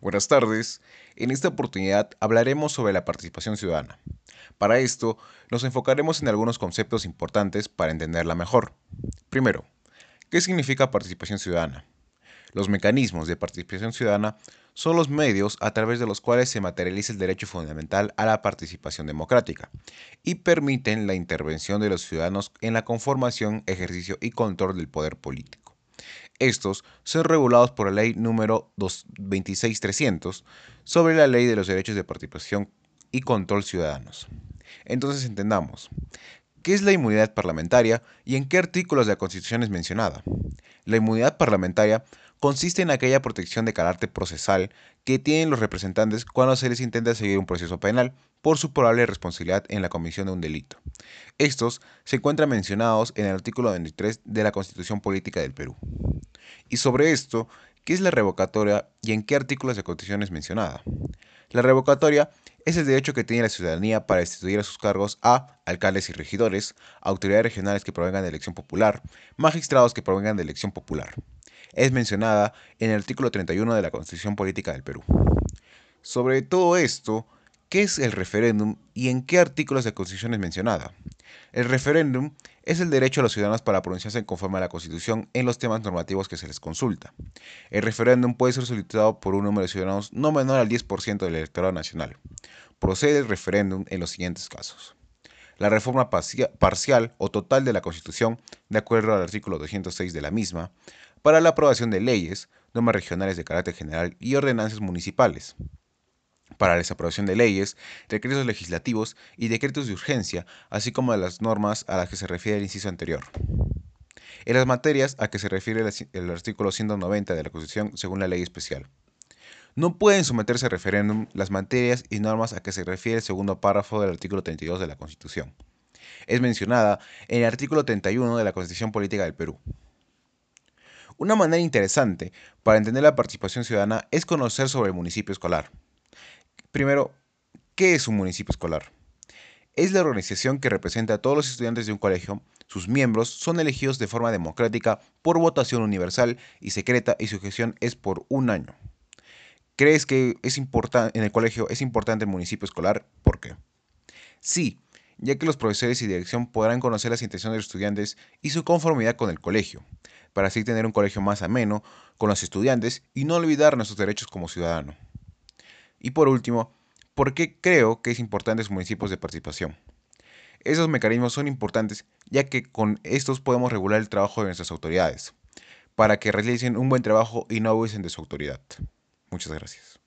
Buenas tardes. En esta oportunidad hablaremos sobre la participación ciudadana. Para esto, nos enfocaremos en algunos conceptos importantes para entenderla mejor. Primero, ¿qué significa participación ciudadana? Los mecanismos de participación ciudadana son los medios a través de los cuales se materializa el derecho fundamental a la participación democrática y permiten la intervención de los ciudadanos en la conformación, ejercicio y control del poder político. Estos son regulados por la ley número 26300 sobre la ley de los derechos de participación y control ciudadanos. Entonces entendamos, ¿qué es la inmunidad parlamentaria y en qué artículos de la Constitución es mencionada? La inmunidad parlamentaria consiste en aquella protección de carácter procesal que tienen los representantes cuando se les intenta seguir un proceso penal por su probable responsabilidad en la comisión de un delito. Estos se encuentran mencionados en el artículo 23 de la Constitución Política del Perú. Y sobre esto, ¿qué es la revocatoria y en qué artículos de Constitución es mencionada? La revocatoria es el derecho que tiene la ciudadanía para destituir a sus cargos a alcaldes y regidores, autoridades regionales que provengan de elección popular, magistrados que provengan de elección popular. Es mencionada en el artículo 31 de la Constitución Política del Perú. Sobre todo esto, ¿qué es el referéndum y en qué artículos de la Constitución es mencionada? El referéndum es el derecho a los ciudadanos para pronunciarse conforme a la Constitución en los temas normativos que se les consulta. El referéndum puede ser solicitado por un número de ciudadanos no menor al 10% del electorado nacional. Procede el referéndum en los siguientes casos. La reforma parcial o total de la Constitución, de acuerdo al artículo 206 de la misma, para la aprobación de leyes, normas regionales de carácter general y ordenanzas municipales para la desaprobación de leyes, decretos legislativos y decretos de urgencia, así como de las normas a las que se refiere el inciso anterior. En las materias a que se refiere el artículo 190 de la Constitución según la ley especial. No pueden someterse a referéndum las materias y normas a que se refiere el segundo párrafo del artículo 32 de la Constitución. Es mencionada en el artículo 31 de la Constitución Política del Perú. Una manera interesante para entender la participación ciudadana es conocer sobre el municipio escolar. Primero, ¿qué es un municipio escolar? Es la organización que representa a todos los estudiantes de un colegio. Sus miembros son elegidos de forma democrática por votación universal y secreta y su gestión es por un año. ¿Crees que es en el colegio es importante el municipio escolar? ¿Por qué? Sí, ya que los profesores y dirección podrán conocer las intenciones de los estudiantes y su conformidad con el colegio, para así tener un colegio más ameno con los estudiantes y no olvidar nuestros derechos como ciudadano. Y por último, ¿por qué creo que es importante los municipios de participación? Esos mecanismos son importantes ya que con estos podemos regular el trabajo de nuestras autoridades, para que realicen un buen trabajo y no abusen de su autoridad. Muchas gracias.